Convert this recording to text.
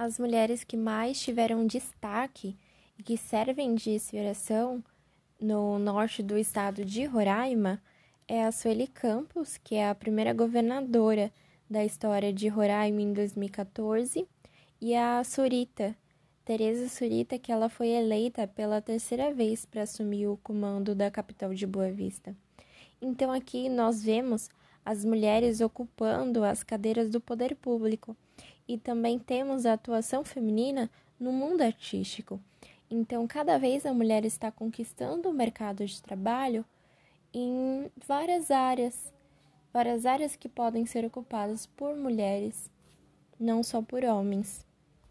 As mulheres que mais tiveram destaque e que servem de inspiração no norte do estado de Roraima é a Sueli Campos, que é a primeira governadora da história de Roraima em 2014, e a Surita, Tereza Surita, que ela foi eleita pela terceira vez para assumir o comando da capital de Boa Vista. Então aqui nós vemos as mulheres ocupando as cadeiras do poder público e também temos a atuação feminina no mundo artístico. Então, cada vez a mulher está conquistando o mercado de trabalho em várias áreas, várias áreas que podem ser ocupadas por mulheres, não só por homens.